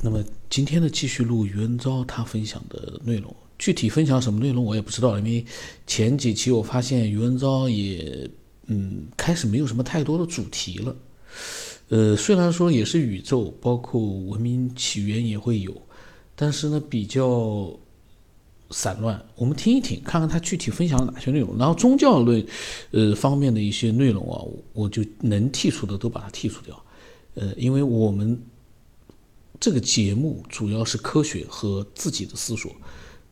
那么今天呢，继续录余文昭他分享的内容。具体分享什么内容我也不知道，因为前几期我发现余文昭也嗯开始没有什么太多的主题了。呃，虽然说也是宇宙，包括文明起源也会有，但是呢比较散乱。我们听一听，看看他具体分享了哪些内容。然后宗教论呃方面的一些内容啊，我就能剔除的都把它剔除掉。呃，因为我们。这个节目主要是科学和自己的思索，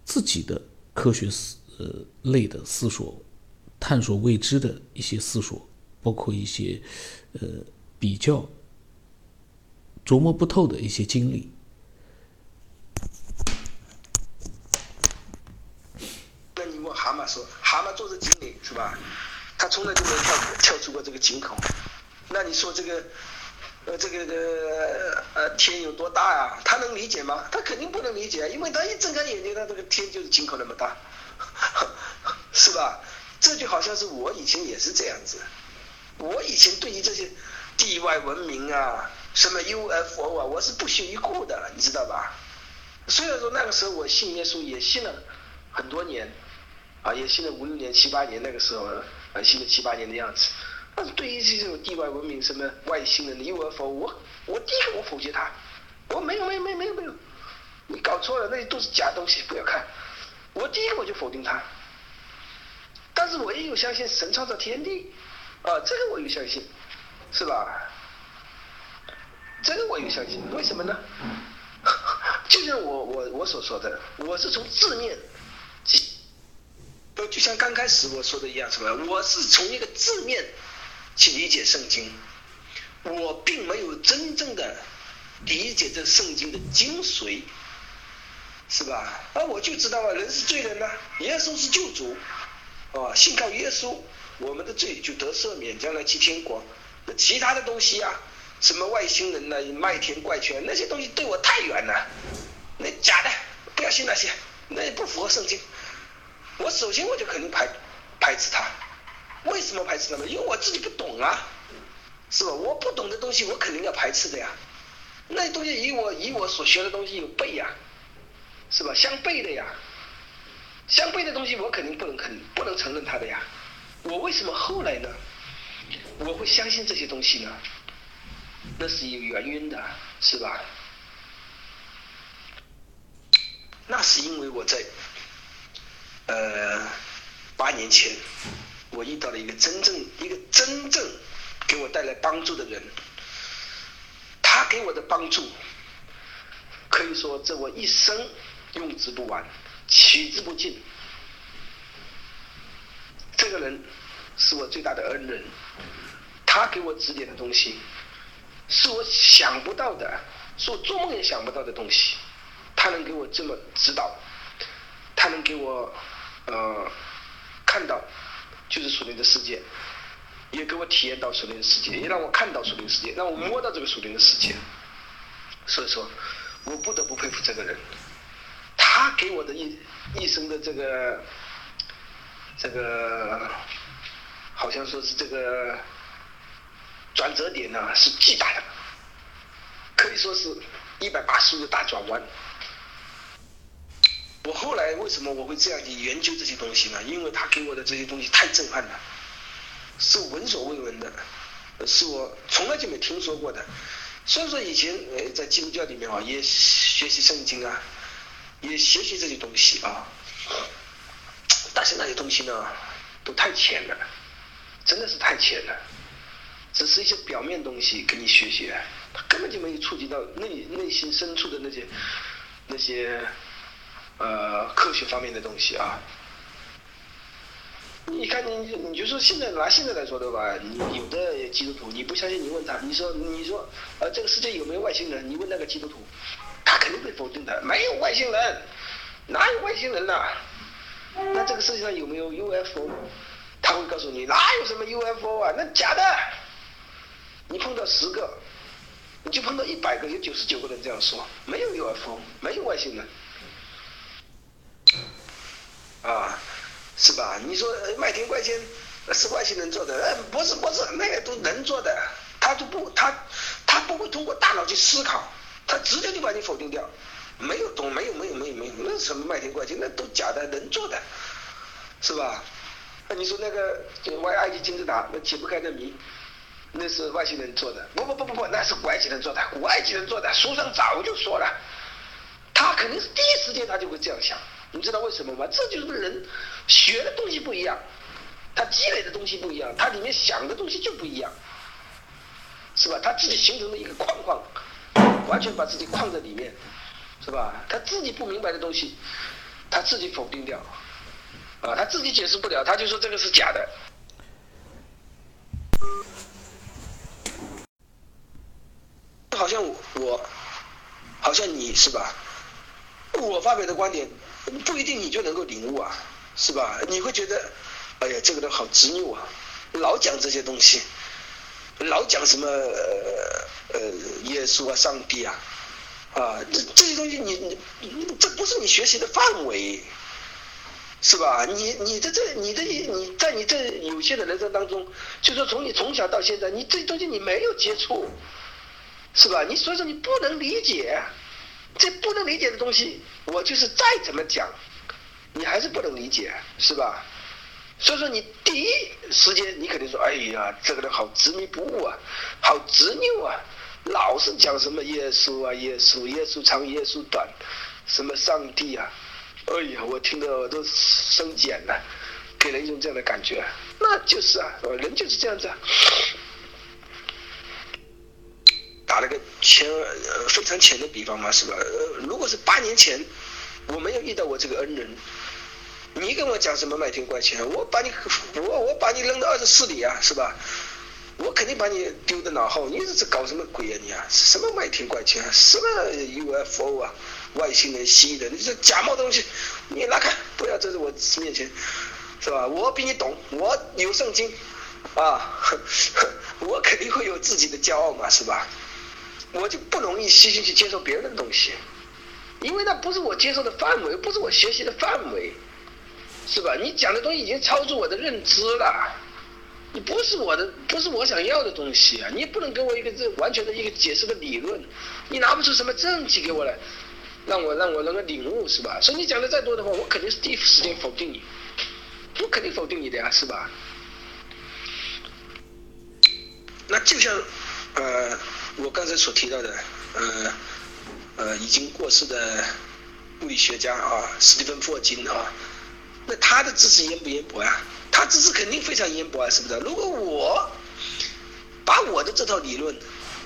自己的科学思呃类的思索，探索未知的一些思索，包括一些呃比较琢磨不透的一些经历。那你问蛤蟆说，蛤蟆做这经理是吧？他从来就没跳跳出过这个井口。那你说这个？呃，这个这个呃天有多大呀？他能理解吗？他肯定不能理解，因为他一睁开眼睛，他这个天就是井口那么大，是吧？这就好像是我以前也是这样子，我以前对于这些地外文明啊，什么 UFO 啊，我是不屑一顾的，你知道吧？虽然说那个时候我信耶稣也信了很多年，啊，也信了五六年、七八年，那个时候啊，信了七八年的样子。但是对于这种地外文明、什么外星人的 UFO，我我第一个我否决他，我没有没有没有没有没有，你搞错了，那些都是假东西，不要看。我第一个我就否定他，但是我也有相信神创造天地，啊，这个我有相信，是吧？这个我有相信，为什么呢？就像我我我所说的，我是从字面。就像刚开始我说的一样，什么？我是从一个字面。去理解圣经，我并没有真正的理解这圣经的精髓，是吧？啊，我就知道啊，人是罪人呐，耶稣是救主，啊，信靠耶稣，我们的罪就得赦免，将来去天国。那其他的东西呀，什么外星人呐、麦田怪圈那些东西对我太远了，那假的，不要信那些，那也不符合圣经。我首先我就肯定排排斥他。为什么排斥他们？因为我自己不懂啊，是吧？我不懂的东西，我肯定要排斥的呀。那些东西与我与我所学的东西有背呀，是吧？相悖的呀。相悖的东西，我肯定不能肯不能承认它的呀。我为什么后来呢？我会相信这些东西呢？那是有原因的，是吧？那是因为我在呃八年前。我遇到了一个真正一个真正给我带来帮助的人，他给我的帮助可以说这我一生用之不完，取之不尽。这个人是我最大的恩人，他给我指点的东西是我想不到的，是我做梦也想不到的东西。他能给我这么指导，他能给我呃看到。就是属灵的世界，也给我体验到属灵的世界，也让我看到属灵世界，让我摸到这个属灵的世界。所以说，我不得不佩服这个人，他给我的一一生的这个这个，好像说是这个转折点呢，是巨大的，可以说是一百八十度大转弯。我后来为什么我会这样去研究这些东西呢？因为他给我的这些东西太震撼了，是闻所未闻的，是我从来就没听说过的。虽然说以前呃在基督教里面啊也学习圣经啊，也学习这些东西啊，但是那些东西呢都太浅了，真的是太浅了，只是一些表面东西跟你学学，他根本就没有触及到内内心深处的那些那些。呃，科学方面的东西啊，你看你你就说现在拿现在来说对吧，你有的基督徒你不相信，你问他，你说你说呃这个世界有没有外星人？你问那个基督徒，他肯定会否定的，没有外星人，哪有外星人呐？那这个世界上有没有 UFO？他会告诉你哪有什么 UFO 啊？那假的，你碰到十个，你就碰到一百个，有九十九个人这样说，没有 UFO，没有外星人。啊，是吧？你说麦田怪圈是外星人做的？呃，不是，不是，那个都能做的。他就不，他他不会通过大脑去思考，他直接就把你否定掉，没有懂，没有没有没有没有，那什么麦田怪圈，那都假的，人做的，是吧？那你说那个外埃及金字塔，那解不开的谜，那是外星人做的？不不不不不，那是古埃及人做的，古埃及人做的，书上早就说了，他肯定是第一时间他就会这样想，你知道为什么吗？这就是人学的东西不一样，他积累的东西不一样，他里面想的东西就不一样，是吧？他自己形成了一个框框，完全把自己框在里面，是吧？他自己不明白的东西，他自己否定掉。啊，他自己解释不了，他就说这个是假的。好像我，好像你是吧？我发表的观点不一定你就能够领悟啊，是吧？你会觉得，哎呀，这个人好执拗啊，老讲这些东西，老讲什么呃呃耶稣啊、上帝啊，啊，这这些东西你你这不是你学习的范围。是吧？你你的这你的你在你这有限的人生当中，就说从你从小到现在，你这东西你没有接触，是吧？你所以说你不能理解，这不能理解的东西，我就是再怎么讲，你还是不能理解，是吧？所以说你第一时间你肯定说，哎呀，这个人好执迷不悟啊，好执拗啊，老是讲什么耶稣啊，耶稣，耶稣长，耶稣短，什么上帝啊。哎呀，我听得都生茧了，给人一种这样的感觉，那就是啊，人就是这样子。打了个浅非常浅的比方嘛，是吧？如果是八年前我没有遇到我这个恩人，你跟我讲什么麦田怪圈，我把你我我把你扔到二十四里啊，是吧？我肯定把你丢在脑后，你这是搞什么鬼啊你啊？什么麦田怪圈，什么 UFO 啊？外星人蜥蜴的，你这假冒东西，你拿开，不要在我面前，是吧？我比你懂，我有圣经，啊，我肯定会有自己的骄傲嘛，是吧？我就不容易细心去接受别人的东西，因为那不是我接受的范围，不是我学习的范围，是吧？你讲的东西已经超出我的认知了，你不是我的，不是我想要的东西啊！你不能给我一个这完全的一个解释的理论，你拿不出什么证据给我来。让我让我能够领悟是吧？所以你讲的再多的话，我肯定是第一时间否定你，我肯定否定你的呀，是吧？那就像呃我刚才所提到的呃呃已经过世的物理学家啊，史蒂芬霍金啊，那他的知识渊不渊博呀？他知识肯定非常渊博啊，是不是？如果我把我的这套理论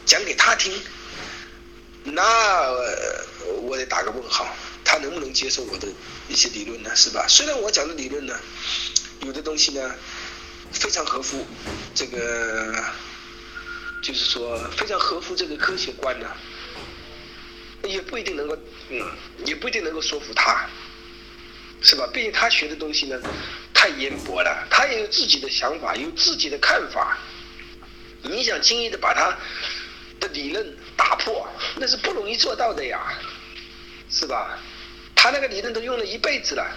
讲给他听。那我得打个问号，他能不能接受我的一些理论呢？是吧？虽然我讲的理论呢，有的东西呢非常合乎这个，就是说非常合乎这个科学观的，也不一定能够，嗯，也不一定能够说服他，是吧？毕竟他学的东西呢太渊博了，他也有自己的想法，有自己的看法，你想轻易的把他的理论。打破那是不容易做到的呀，是吧？他那个理论都用了一辈子了，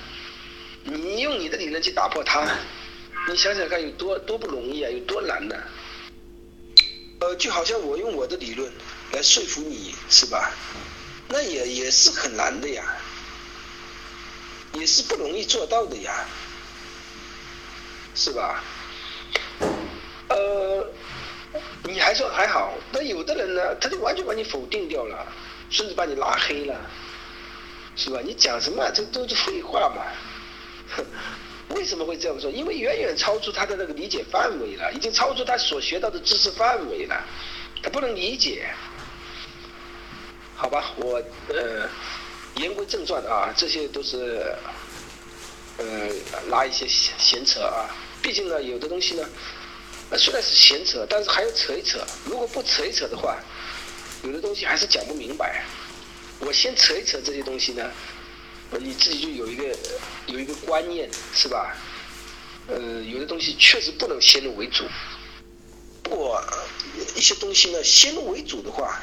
你用你的理论去打破他，你想想看有多多不容易啊，有多难呢？呃，就好像我用我的理论来说服你，是吧？那也也是很难的呀，也是不容易做到的呀，是吧？呃。你还说还好，那有的人呢，他就完全把你否定掉了，甚至把你拉黑了，是吧？你讲什么？这都是废话嘛！为什么会这样说？因为远远超出他的那个理解范围了，已经超出他所学到的知识范围了，他不能理解。好吧，我呃言归正传啊，这些都是呃拉一些闲闲扯啊，毕竟呢，有的东西呢。虽然是闲扯，但是还要扯一扯。如果不扯一扯的话，有的东西还是讲不明白。我先扯一扯这些东西呢，你自己就有一个有一个观念，是吧？呃，有的东西确实不能先入为主。不过一些东西呢，先入为主的话，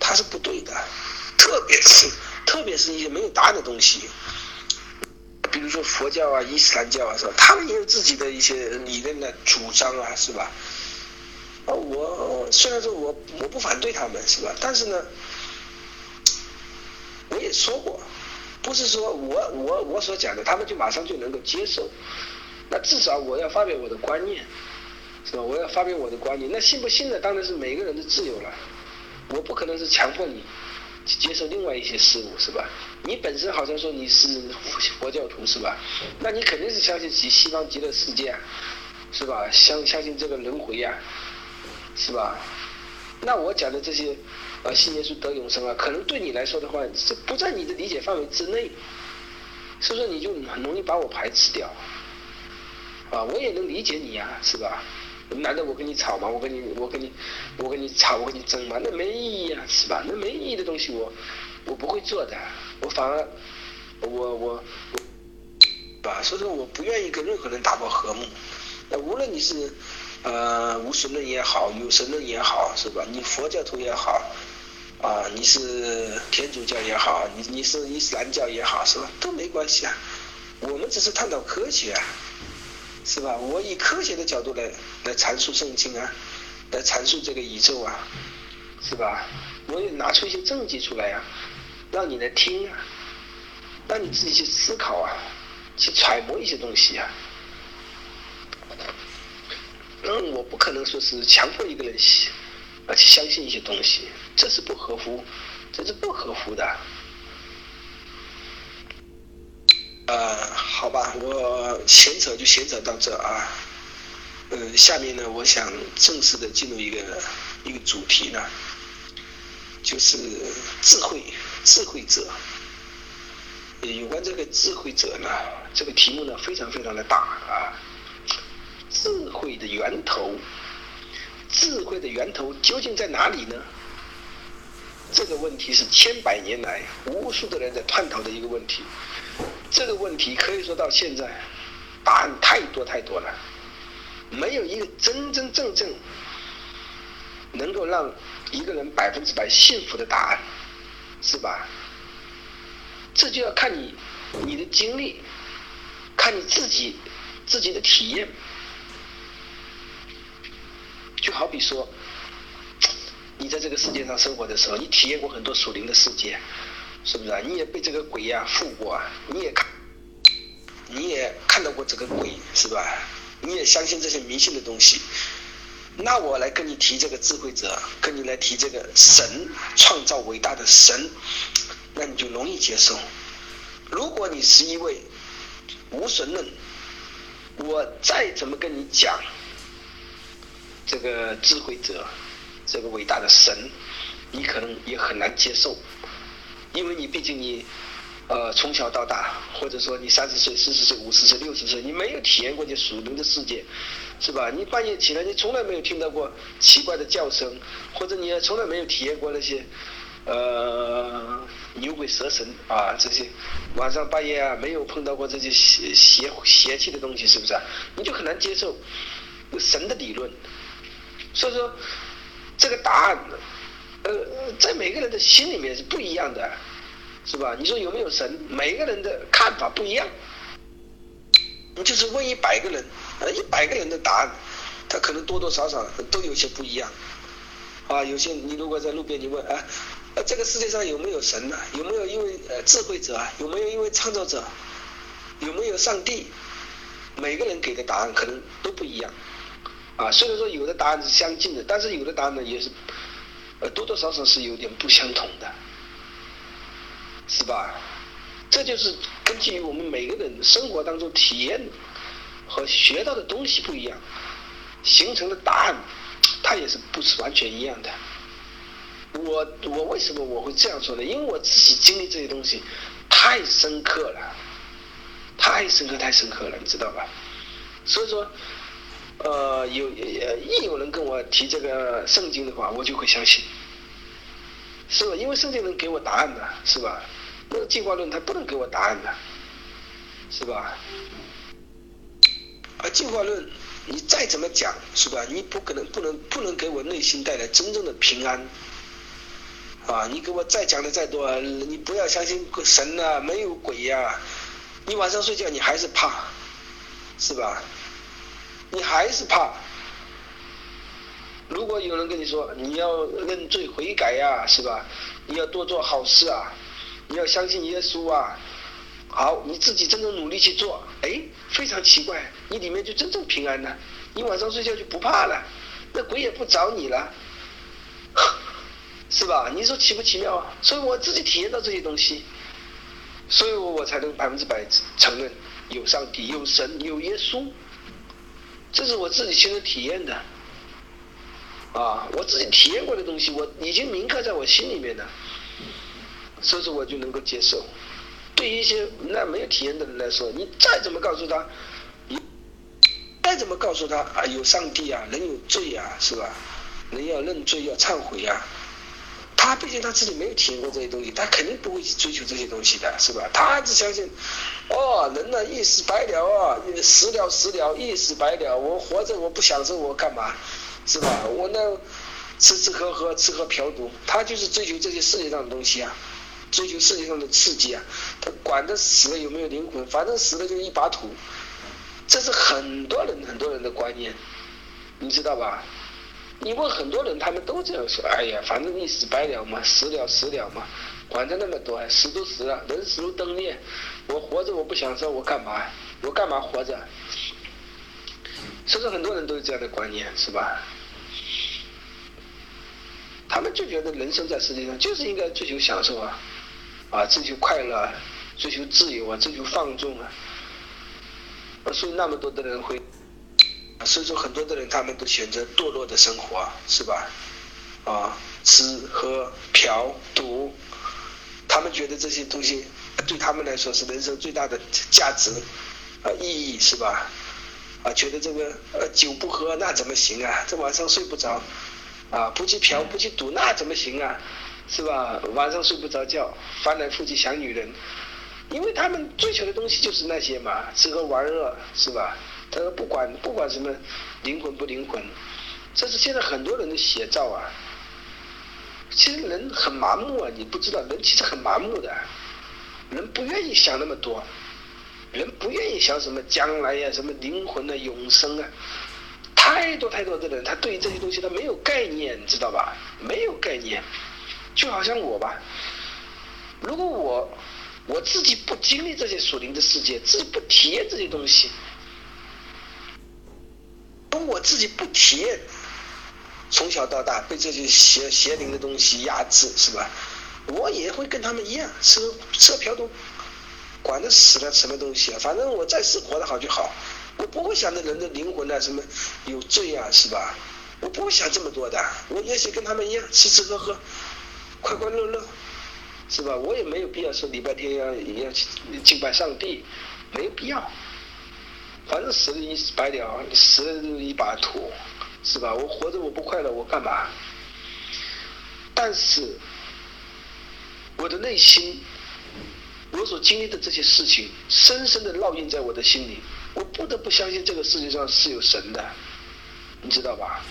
它是不对的。特别是特别是一些没有答案的东西。比如说佛教啊、伊斯兰教啊，是吧？他们也有自己的一些理论的主张啊，是吧？啊，我虽然说我我不反对他们，是吧？但是呢，我也说过，不是说我我我所讲的，他们就马上就能够接受。那至少我要发表我的观念，是吧？我要发表我的观念。那信不信的？当然是每个人的自由了。我不可能是强迫你去接受另外一些事物，是吧？你本身好像说你是佛教徒，是吧？那你肯定是相信极西方极乐世界，是吧？相相信这个轮回呀，是吧？那我讲的这些，啊，信耶稣得永生啊，可能对你来说的话，是不在你的理解范围之内，所以说你就很容易把我排斥掉。啊，我也能理解你呀，是吧？难道我跟你吵吗？我跟你，我跟你，我跟你吵，我跟你争吗？那没意义啊，是吧？那没意义的东西，我我不会做的，我反而我我我，吧？所以说我不愿意跟任何人打破和睦。那无论你是呃无神论也好，有神论也好，是吧？你佛教徒也好，啊，你是天主教也好，你你是伊斯兰教也好，是吧？都没关系啊。我们只是探讨科学。啊。是吧？我以科学的角度来来阐述圣经啊，来阐述这个宇宙啊，是吧？我也拿出一些证据出来啊，让你来听啊，让你自己去思考啊，去揣摩一些东西啊。嗯，我不可能说是强迫一个人而去相信一些东西，这是不合乎，这是不合乎的。呃，好吧，我闲扯就闲扯到这啊。嗯，下面呢，我想正式的进入一个一个主题呢，就是智慧智慧者。有关这个智慧者呢，这个题目呢非常非常的大啊。智慧的源头，智慧的源头究竟在哪里呢？这个问题是千百年来无数的人在探讨的一个问题。这个问题可以说到现在，答案太多太多了，没有一个真真正正能够让一个人百分之百幸福的答案，是吧？这就要看你你的经历，看你自己自己的体验。就好比说，你在这个世界上生活的时候，你体验过很多属灵的世界。是不是啊？你也被这个鬼呀附过啊？你也看，你也看到过这个鬼是吧？你也相信这些迷信的东西？那我来跟你提这个智慧者，跟你来提这个神创造伟大的神，那你就容易接受。如果你是一位无神论，我再怎么跟你讲这个智慧者，这个伟大的神，你可能也很难接受。因为你毕竟你，呃，从小到大，或者说你三十岁、四十岁、五十岁、六十岁，你没有体验过这属灵的世界，是吧？你半夜起来，你从来没有听到过奇怪的叫声，或者你也从来没有体验过那些，呃，牛鬼蛇神啊这些，晚上半夜啊没有碰到过这些邪邪邪气的东西，是不是？你就很难接受神的理论。所以说，这个答案。呃，在每个人的心里面是不一样的，是吧？你说有没有神？每个人的看法不一样。你就是问一百个人，呃，一百个人的答案，他可能多多少少都有些不一样。啊，有些你如果在路边你问，啊，这个世界上有没有神呢？有没有一位呃智慧者啊？有没有一位创造者？有没有上帝？每个人给的答案可能都不一样。啊，虽然说有的答案是相近的，但是有的答案呢也是。呃，多多少少是有点不相同的，是吧？这就是根据我们每个人生活当中体验和学到的东西不一样，形成的答案，它也是不是完全一样的。我我为什么我会这样说呢？因为我自己经历这些东西太深刻了，太深刻太深刻了，你知道吧？所以说。呃，有呃一有人跟我提这个圣经的话，我就会相信，是吧？因为圣经能给我答案的，是吧？那个进化论它不能给我答案的，是吧？而进化论你再怎么讲，是吧？你不可能不能不能给我内心带来真正的平安，啊！你给我再讲的再多，你不要相信神呐，没有鬼呀，你晚上睡觉你还是怕，是吧？你还是怕。如果有人跟你说你要认罪悔改呀，是吧？你要多做好事啊，你要相信耶稣啊。好，你自己真正努力去做，哎，非常奇怪，你里面就真正平安了，你晚上睡觉就不怕了，那鬼也不找你了，是吧？你说奇不奇妙啊？所以我自己体验到这些东西，所以我我才能百分之百承认有上帝、有神、有耶稣，这是我自己亲身体验的，啊，我自己体验过的东西，我已经铭刻在我心里面了，所以说我就能够接受。对于一些那没有体验的人来说，你再怎么告诉他，你再怎么告诉他啊，有上帝啊，人有罪啊，是吧？人要认罪，要忏悔啊。他毕竟他自己没有体验过这些东西，他肯定不会去追求这些东西的，是吧？他只相信，哦，人呢一死百了啊，死了死了，一死百了。我活着我不享受我干嘛，是吧？我那吃吃喝喝，吃喝嫖赌，他就是追求这些世界上的东西啊。追求世界上的刺激啊，他管他死了有没有灵魂，反正死了就一把土，这是很多人很多人的观念，你知道吧？你问很多人，他们都这样说。哎呀，反正一死百了嘛，死了死了嘛，管他那么多，死都死了，人死如灯灭，我活着我不享受，我干嘛？我干嘛活着？所以说很多人都是这样的观念，是吧？他们就觉得人生在世界上就是应该追求享受啊。啊，追求快乐，追求自由啊，追求放纵啊，所以那么多的人会，所以说很多的人他们都选择堕落的生活，是吧？啊，吃喝嫖赌，他们觉得这些东西对他们来说是人生最大的价值啊意义，是吧？啊，觉得这个呃酒不喝那怎么行啊？这晚上睡不着，啊，不去嫖不去赌那怎么行啊？是吧？晚上睡不着觉，翻来覆去想女人，因为他们追求的东西就是那些嘛，吃喝玩乐，是吧？他说不管不管什么灵魂不灵魂，这是现在很多人的写照啊。其实人很麻木啊，你不知道，人其实很麻木的，人不愿意想那么多，人不愿意想什么将来呀，什么灵魂啊，永生啊，太多太多的人，他对于这些东西他没有概念，知道吧？没有概念。就好像我吧，如果我我自己不经历这些属灵的世界，自己不体验这些东西，如果我自己不体验，从小到大被这些邪邪灵的东西压制，是吧？我也会跟他们一样吃吃嫖赌，管他死了什么东西啊，反正我在世活得好就好，我不会想着人的灵魂啊什么有罪啊，是吧？我不会想这么多的，我也许跟他们一样吃吃喝喝。快快乐乐，是吧？我也没有必要说礼拜天要要去敬拜上帝，没有必要。反正死了一死百了，死了就是一把土，是吧？我活着我不快乐，我干嘛？但是我的内心，我所经历的这些事情，深深的烙印在我的心里。我不得不相信这个世界上是有神的，你知道吧？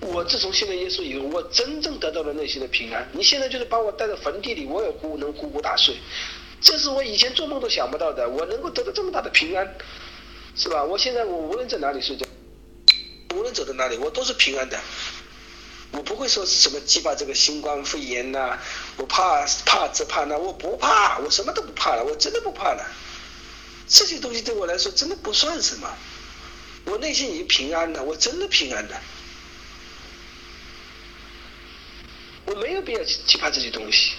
我自从信了耶稣以后，我真正得到了内心的平安。你现在就是把我带到坟地里，我也呼能呼呼大睡，这是我以前做梦都想不到的。我能够得到这么大的平安，是吧？我现在我无论在哪里睡觉，无论走到哪里，我都是平安的。我不会说是什么惧怕这个新冠肺炎呐，我怕怕这怕那，我不怕，我什么都不怕了，我真的不怕了。这些东西对我来说真的不算什么，我内心已经平安了，我真的平安的。我没有必要去去怕这些东西，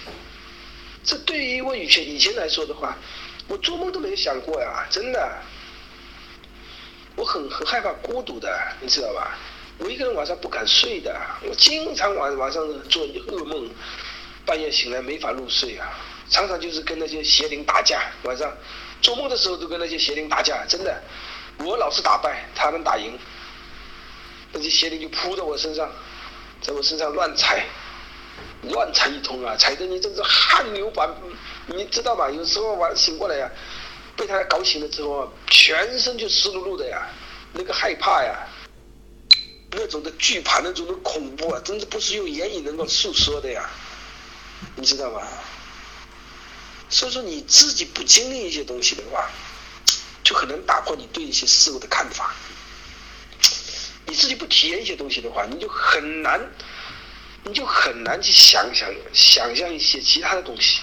这对于我以前以前来说的话，我做梦都没有想过呀，真的。我很很害怕孤独的，你知道吧？我一个人晚上不敢睡的，我经常晚晚上做噩梦，半夜醒来没法入睡啊，常常就是跟那些邪灵打架，晚上做梦的时候都跟那些邪灵打架，真的，我老是打败，他们打赢，那些邪灵就扑在我身上，在我身上乱踩。乱踩一通啊，踩得你真是汗流满，你知道吧？有时候晚上醒过来呀，被他搞醒了之后，全身就湿漉漉的呀，那个害怕呀，那种的惧怕，那种的恐怖啊，真的不是用言语能够诉说的呀，你知道吧？所以说你自己不经历一些东西的话，就很难打破你对一些事物的看法。你自己不体验一些东西的话，你就很难。你就很难去想想想象一些其他的东西，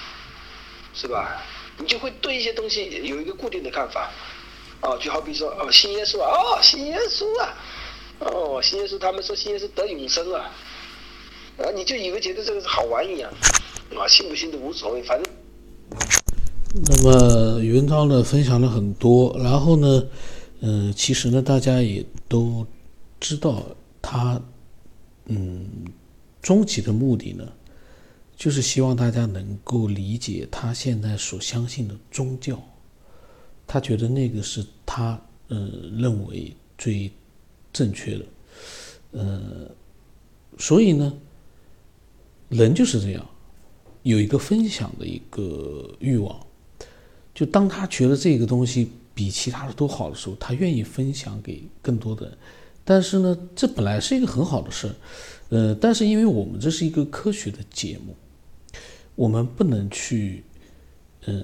是吧？你就会对一些东西有一个固定的看法，啊，就好比说哦，信耶稣啊，哦，信耶稣啊，哦，信耶稣，他们说信耶稣得永生啊，啊，你就以为觉得这个是好玩一样，啊，信不信都无所谓，反正。那么余文昭呢，分享了很多，然后呢，嗯，其实呢，大家也都知道他，嗯，终极的目的呢。就是希望大家能够理解他现在所相信的宗教，他觉得那个是他呃认为最正确的，呃，所以呢，人就是这样，有一个分享的一个欲望，就当他觉得这个东西比其他的都好的时候，他愿意分享给更多的人，但是呢，这本来是一个很好的事儿，呃，但是因为我们这是一个科学的节目。我们不能去，嗯，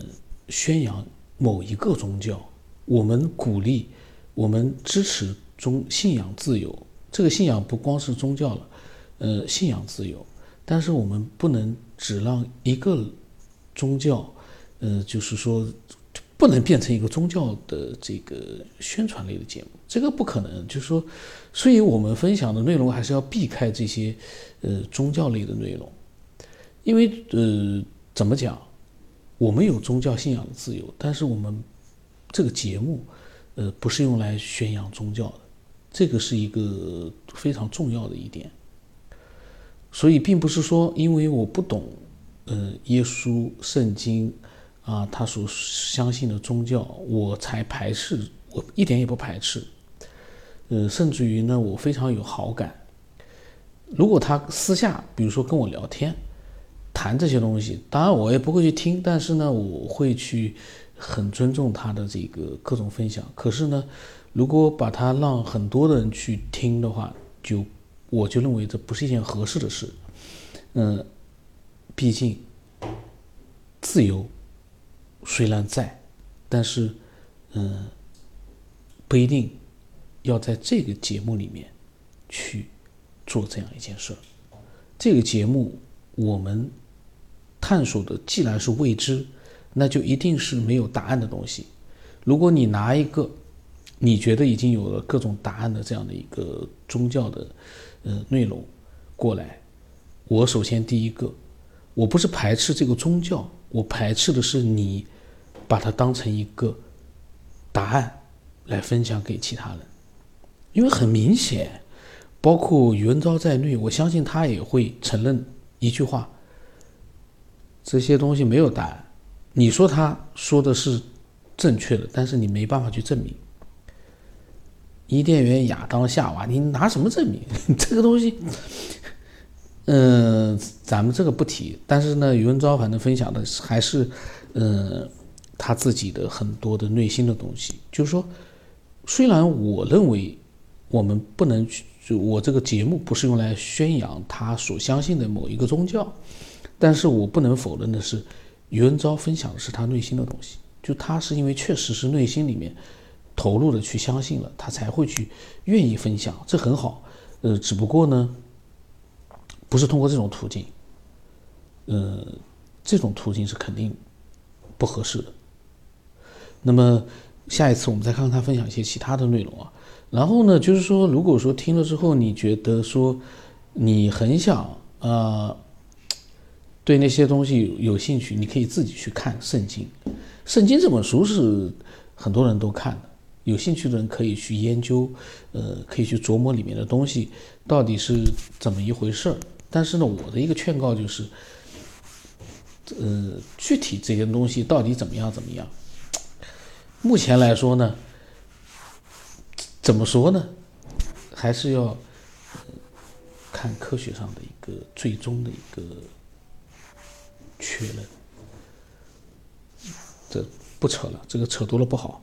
宣扬某一个宗教。我们鼓励，我们支持宗信仰自由。这个信仰不光是宗教了，呃，信仰自由。但是我们不能只让一个宗教，呃，就是说，不能变成一个宗教的这个宣传类的节目。这个不可能。就是说，所以我们分享的内容还是要避开这些，呃，宗教类的内容。因为呃，怎么讲？我们有宗教信仰的自由，但是我们这个节目，呃，不是用来宣扬宗教的，这个是一个非常重要的一点。所以，并不是说因为我不懂，呃，耶稣、圣经啊，他所相信的宗教，我才排斥，我一点也不排斥。呃，甚至于呢，我非常有好感。如果他私下，比如说跟我聊天。谈这些东西，当然我也不会去听，但是呢，我会去很尊重他的这个各种分享。可是呢，如果把他让很多的人去听的话，就我就认为这不是一件合适的事。嗯，毕竟自由虽然在，但是嗯，不一定要在这个节目里面去做这样一件事。这个节目我们。探索的既然是未知，那就一定是没有答案的东西。如果你拿一个你觉得已经有了各种答案的这样的一个宗教的呃内容过来，我首先第一个，我不是排斥这个宗教，我排斥的是你把它当成一个答案来分享给其他人，因为很明显，包括余文昭在内，我相信他也会承认一句话。这些东西没有答案，你说他说的是正确的，但是你没办法去证明。伊甸园亚当夏娃，你拿什么证明 这个东西？嗯，咱们这个不提。但是呢，余文昭反正分享的还是，嗯，他自己的很多的内心的东西。就是说，虽然我认为我们不能去，就我这个节目不是用来宣扬他所相信的某一个宗教。但是我不能否认的是，余文昭分享的是他内心的东西，就他是因为确实是内心里面投入的去相信了，他才会去愿意分享，这很好。呃，只不过呢，不是通过这种途径，呃，这种途径是肯定不合适的。那么下一次我们再看看他分享一些其他的内容啊。然后呢，就是说，如果说听了之后你觉得说你很想啊。对那些东西有兴趣，你可以自己去看《圣经》。《圣经》这本书是很多人都看的，有兴趣的人可以去研究，呃，可以去琢磨里面的东西到底是怎么一回事儿。但是呢，我的一个劝告就是，呃，具体这些东西到底怎么样怎么样，目前来说呢，怎么说呢，还是要看科学上的一个最终的一个。确认，这不扯了，这个扯多了不好。